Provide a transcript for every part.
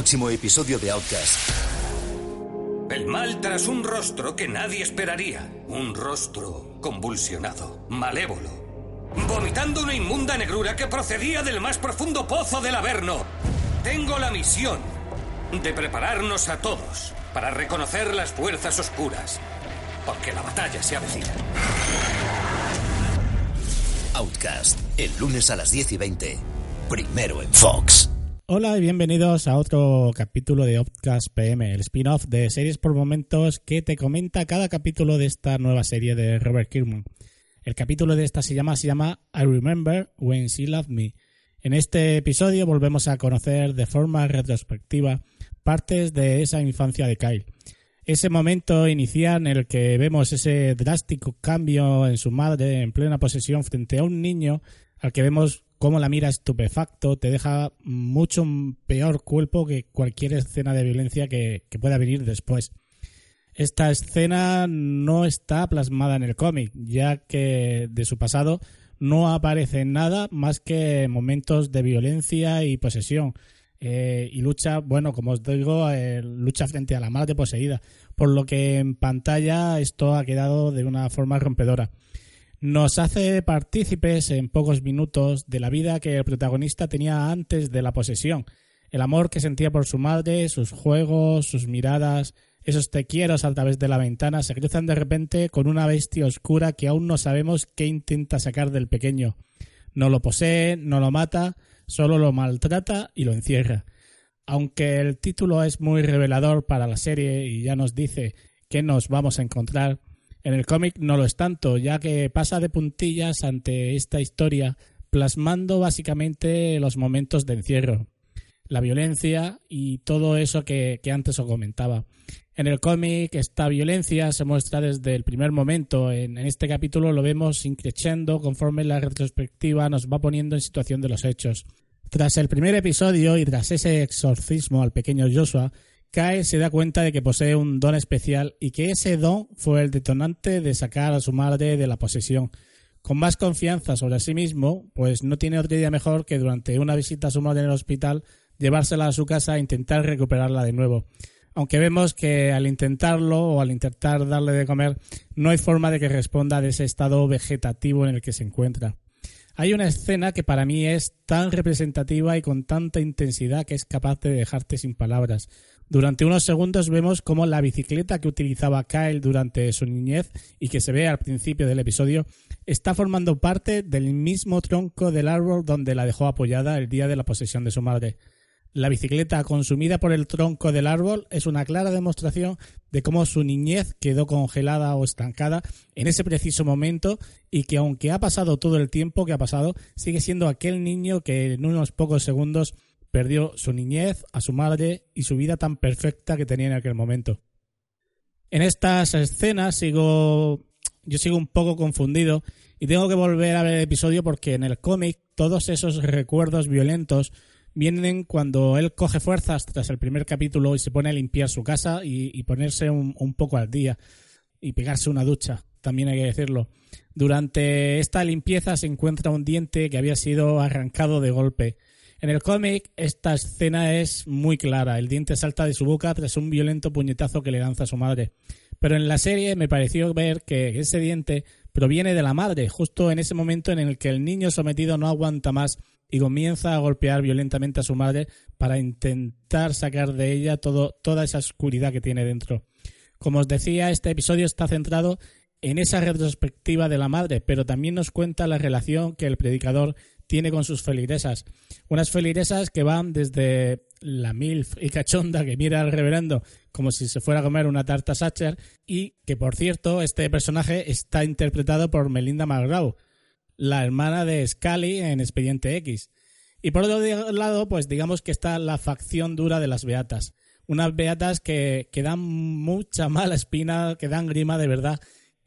Próximo episodio de Outcast. El mal tras un rostro que nadie esperaría. Un rostro convulsionado, malévolo. Vomitando una inmunda negrura que procedía del más profundo pozo del Averno. Tengo la misión de prepararnos a todos para reconocer las fuerzas oscuras. Porque la batalla se avecina. Outcast. El lunes a las 10 y 20. Primero en Fox. Hola y bienvenidos a otro capítulo de Outcast PM, el spin-off de series por momentos que te comenta cada capítulo de esta nueva serie de Robert Kirkman. El capítulo de esta se llama, se llama I Remember When She Loved Me. En este episodio volvemos a conocer de forma retrospectiva partes de esa infancia de Kyle. Ese momento inicial en el que vemos ese drástico cambio en su madre en plena posesión frente a un niño al que vemos cómo la mira estupefacto, te deja mucho peor cuerpo que cualquier escena de violencia que, pueda venir después. Esta escena no está plasmada en el cómic, ya que de su pasado no aparece nada más que momentos de violencia y posesión. Eh, y lucha, bueno, como os digo, eh, lucha frente a la madre poseída. Por lo que en pantalla esto ha quedado de una forma rompedora nos hace partícipes en pocos minutos de la vida que el protagonista tenía antes de la posesión, el amor que sentía por su madre, sus juegos, sus miradas, esos te quiero a través de la ventana se cruzan de repente con una bestia oscura que aún no sabemos qué intenta sacar del pequeño. No lo posee, no lo mata, solo lo maltrata y lo encierra. Aunque el título es muy revelador para la serie y ya nos dice qué nos vamos a encontrar, en el cómic no lo es tanto, ya que pasa de puntillas ante esta historia, plasmando básicamente los momentos de encierro, la violencia y todo eso que, antes os comentaba. En el cómic esta violencia se muestra desde el primer momento. En, en, este capítulo lo vemos increciendo conforme la retrospectiva nos va poniendo en situación de los hechos. Tras el primer episodio y tras ese exorcismo al pequeño Joshua, Kyle se da cuenta de que posee un don especial y que ese don fue el detonante de sacar a su madre de la posesión. Con más confianza sobre sí mismo, pues no tiene otra idea mejor que durante una visita a su madre en el hospital llevársela a su casa e intentar recuperarla de nuevo. Aunque vemos que al intentarlo o al intentar darle de comer no hay forma de que responda de ese estado vegetativo en el que se encuentra. Hay una escena que para mí es tan representativa y con tanta intensidad que es capaz de dejarte sin palabras. Durante unos segundos vemos cómo la bicicleta que utilizaba Kyle durante su niñez y que se ve al principio del episodio está formando parte del mismo tronco del árbol donde la dejó apoyada el día de la posesión de su madre. La bicicleta consumida por el tronco del árbol es una clara demostración de cómo su niñez quedó congelada o estancada en ese preciso momento y que aunque ha pasado todo el tiempo que ha pasado, sigue siendo aquel niño que en unos pocos segundos perdió su niñez, a su madre y su vida tan perfecta que tenía en aquel momento. En estas escenas sigo yo sigo un poco confundido y tengo que volver a ver el episodio porque en el cómic todos esos recuerdos violentos vienen cuando él coge fuerzas tras el primer capítulo y se pone a limpiar su casa y, ponerse un, un, poco al día y pegarse una ducha, también hay que decirlo. Durante esta limpieza se encuentra un diente que había sido arrancado de golpe en el cómic, esta escena es muy clara. El diente salta de su boca tras un violento puñetazo que le lanza a su madre. Pero en la serie me pareció ver que ese diente proviene de la madre, justo en ese momento en el que el niño sometido no aguanta más y comienza a golpear violentamente a su madre para intentar sacar de ella todo, toda esa oscuridad que tiene dentro. Como os decía, este episodio está centrado en esa retrospectiva de la madre, pero también nos cuenta la relación que el predicador tiene con sus feligresas. Unas feligresas que van desde la milf y cachonda que mira al reverendo como si se fuera a comer una tarta Sacher y que, por cierto, este personaje está interpretado por Melinda McGraw, la hermana de Scully en Expediente X. Y por otro lado, pues digamos que está la facción dura de las beatas. Unas beatas que, que dan mucha mala espina, que dan grima de verdad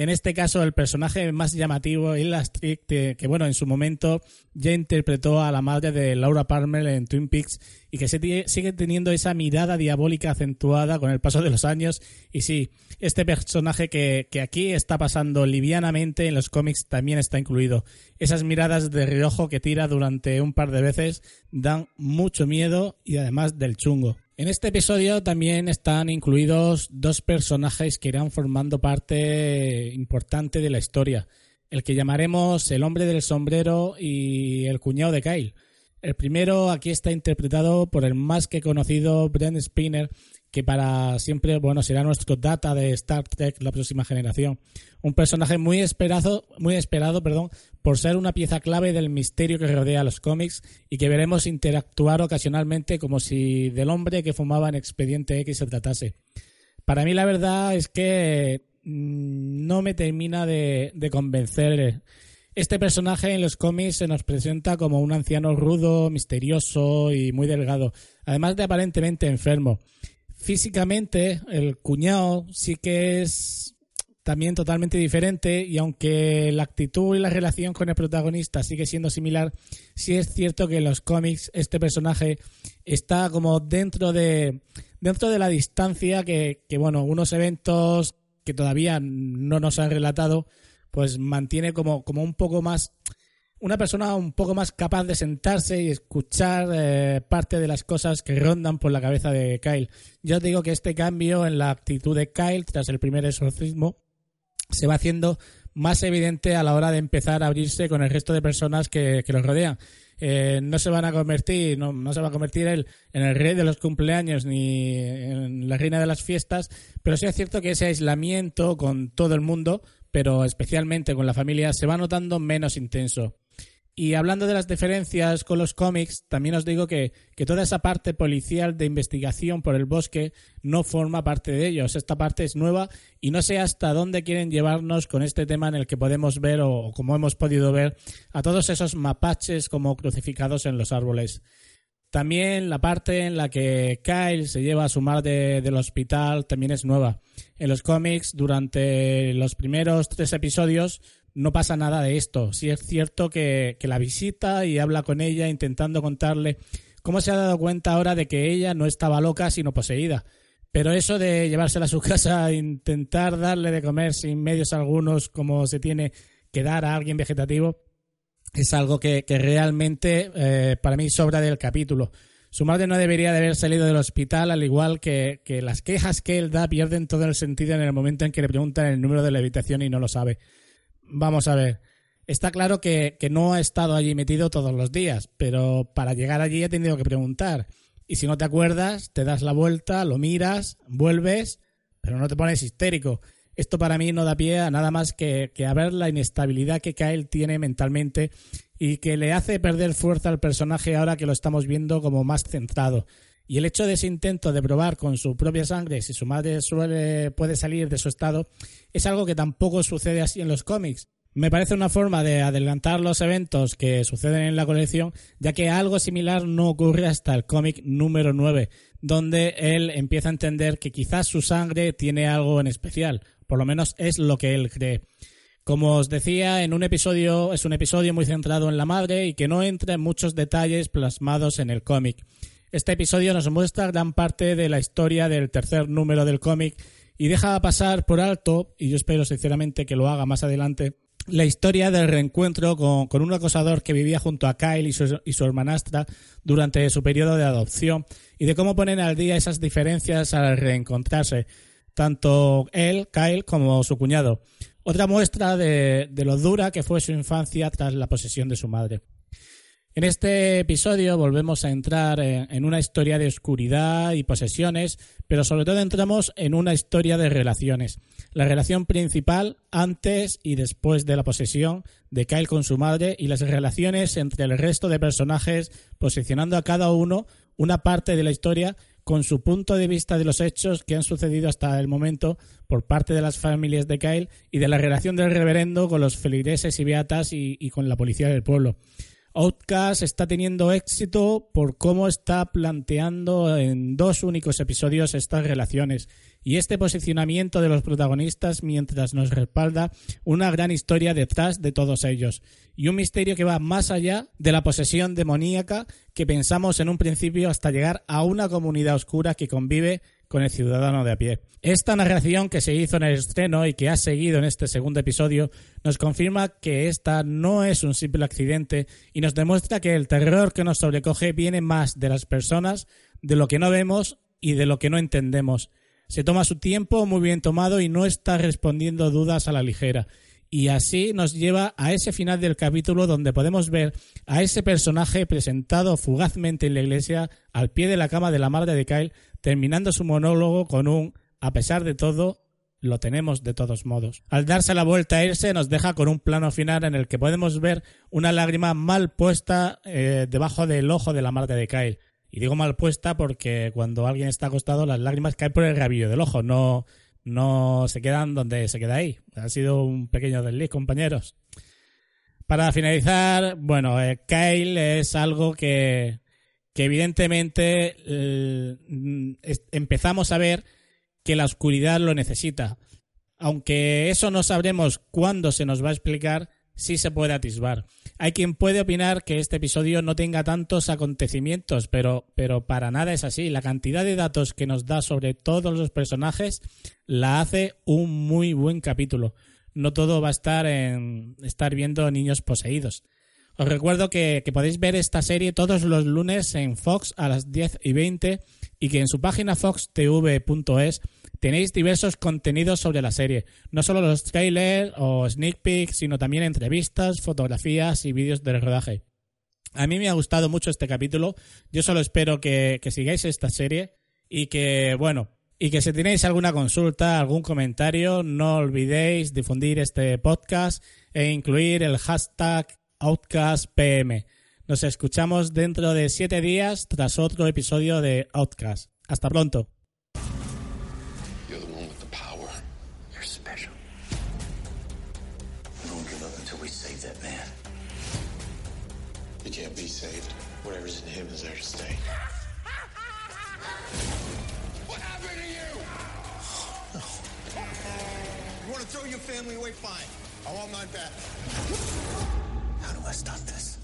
en este caso, el personaje más llamativo es la que, que, bueno, en su momento ya interpretó a la madre de Laura Palmer en Twin Peaks y que sigue teniendo esa mirada diabólica acentuada con el paso de los años. Y sí, este personaje que, que aquí está pasando livianamente en los cómics también está incluido. Esas miradas de reojo que tira durante un par de veces dan mucho miedo y además del chungo. En este episodio también están incluidos dos personajes que irán formando parte importante de la historia. El que llamaremos el hombre del sombrero y el cuñado de Kyle. El primero aquí está interpretado por el más que conocido Brent Spinner, que para siempre, bueno, será nuestro data de Star Trek la próxima generación. Un personaje muy esperado, muy esperado, perdón, por ser una pieza clave del misterio que rodea a los cómics y que veremos interactuar ocasionalmente como si del hombre que fumaba en Expediente X se tratase. Para mí la verdad es que mm, no me termina de, de convencer. Este personaje en los cómics se nos presenta como un anciano rudo, misterioso y muy delgado, además de aparentemente enfermo. Físicamente el cuñado sí que es también totalmente diferente y aunque la actitud y la relación con el protagonista sigue siendo similar, sí es cierto que en los cómics este personaje está como dentro de dentro de la distancia que, que bueno, unos eventos que todavía no nos han relatado pues mantiene como, como un poco más una persona un poco más capaz de sentarse y escuchar eh, parte de las cosas que rondan por la cabeza de Kyle. Yo digo que este cambio en la actitud de Kyle tras el primer exorcismo se va haciendo más evidente a la hora de empezar a abrirse con el resto de personas que, que los rodean. Eh, no se van a convertir, no, no, se va a convertir él en el rey de los cumpleaños ni en la reina de las fiestas, pero sí es cierto que ese aislamiento con todo el mundo, pero especialmente con la familia, se va notando menos intenso. Y hablando de las diferencias con los cómics, también os digo que, toda esa parte policial de investigación por el bosque no forma parte de ellos. Esta parte es nueva y no sé hasta dónde quieren llevarnos con este tema en el que podemos ver, o como hemos podido ver, a todos esos mapaches como crucificados en los árboles. También la parte en la que Kyle se lleva a su madre del hospital también es nueva. En los cómics, durante los primeros tres episodios, no pasa nada de esto. Sí es cierto que, la visita y habla con ella intentando contarle cómo se ha dado cuenta ahora de que ella no estaba loca sino poseída. Pero eso de llevársela a su casa e intentar darle de comer sin medios algunos como se tiene que dar a alguien vegetativo es algo que, realmente eh, para mí sobra del capítulo. Su madre no debería de haber salido del hospital, al igual que, que las quejas que él da pierden todo el sentido en el momento en que le preguntan el número de la habitación y no lo sabe vamos a ver. Está claro que, no ha estado allí metido todos los días, pero para llegar allí he tenido que preguntar. Y si no te acuerdas, te das la vuelta, lo miras, vuelves, pero no te pones histérico. Esto para mí no da pie a nada más que, a ver la inestabilidad que Kyle tiene mentalmente y que le hace perder fuerza al personaje ahora que lo estamos viendo como más centrado. Y el hecho de ese intento de probar con su propia sangre si su madre suele, puede salir de su estado es algo que tampoco sucede así en los cómics. Me parece una forma de adelantar los eventos que suceden en la colección, ya que algo similar no ocurre hasta el cómic número 9, donde él empieza a entender que quizás su sangre tiene algo en especial, por lo menos es lo que él cree. Como os decía, en un episodio es un episodio muy centrado en la madre y que no entra en muchos detalles plasmados en el cómic. Este episodio nos muestra gran parte de la historia del tercer número del cómic y deja pasar por alto, y yo espero sinceramente que lo haga más adelante, la historia del reencuentro con, un acosador que vivía junto a Kyle y su, y su, hermanastra durante su periodo de adopción y de cómo ponen al día esas diferencias al reencontrarse, tanto él, Kyle, como su cuñado. Otra muestra de, lo dura que fue su infancia tras la posesión de su madre. En este episodio volvemos a entrar en, una historia de oscuridad y posesiones, pero sobre todo entramos en una historia de relaciones. La relación principal antes y después de la posesión de Kyle con su madre y las relaciones entre el resto de personajes, posicionando a cada uno una parte de la historia con su punto de vista de los hechos que han sucedido hasta el momento por parte de las familias de Kyle y de la relación del reverendo con los feligreses y beatas y con la policía del pueblo. Outcast está teniendo éxito por cómo está planteando en dos únicos episodios estas relaciones. Y este posicionamiento de los protagonistas mientras nos respalda una gran historia detrás de todos ellos. Y un misterio que va más allá de la posesión demoníaca que pensamos en un principio hasta llegar a una comunidad oscura que convive con el ciudadano de a pie. Esta narración que se hizo en el estreno y que ha seguido en este segundo episodio nos confirma que esta no es un simple accidente y nos demuestra que el terror que nos sobrecoge viene más de las personas, de lo que no vemos y de lo que no entendemos. Se toma su tiempo muy bien tomado y no está respondiendo dudas a la ligera. Y así nos lleva a ese final del capítulo donde podemos ver a ese personaje presentado fugazmente en la iglesia al pie de la cama de la madre de Kyle terminando su monólogo con un a pesar de todo, lo tenemos de todos modos. Al darse la vuelta a irse, nos deja con un plano final en el que podemos ver una lágrima mal puesta eh, debajo del ojo de la madre de Kyle. Y digo mal puesta porque cuando alguien está acostado, las lágrimas caen por el rabillo del ojo, no, no se quedan donde se queda ahí. Ha sido un pequeño desliz, compañeros. Para finalizar, bueno, eh, Kyle es algo que, que evidentemente eh, empezamos a ver que la oscuridad lo necesita. Aunque eso no sabremos cuándo se nos va a explicar, sí se puede atisbar. Hay quien puede opinar que este episodio no tenga tantos acontecimientos, pero, pero para nada es así. La cantidad de datos que nos da sobre todos los personajes la hace un muy buen capítulo. No todo va a estar en estar viendo niños poseídos. Os recuerdo que, podéis ver esta serie todos los lunes en Fox a las 10 y 20 y que en su página foxtv.es tenéis diversos contenidos sobre la serie. No solo los trailers o sneak peeks, sino también entrevistas, fotografías y vídeos del rodaje. A mí me ha gustado mucho este capítulo. Yo solo espero que, que sigáis esta serie y que, bueno, y que si tenéis alguna consulta, algún comentario, no olvidéis difundir este podcast e incluir el hashtag Outcast PM. Nos escuchamos dentro de siete días tras otro episodio de Outcast. Hasta pronto. Can't be saved. Whatever's in him is there to stay. What happened to you? You want to throw your family away? Fine. I want mine back. How do I stop this?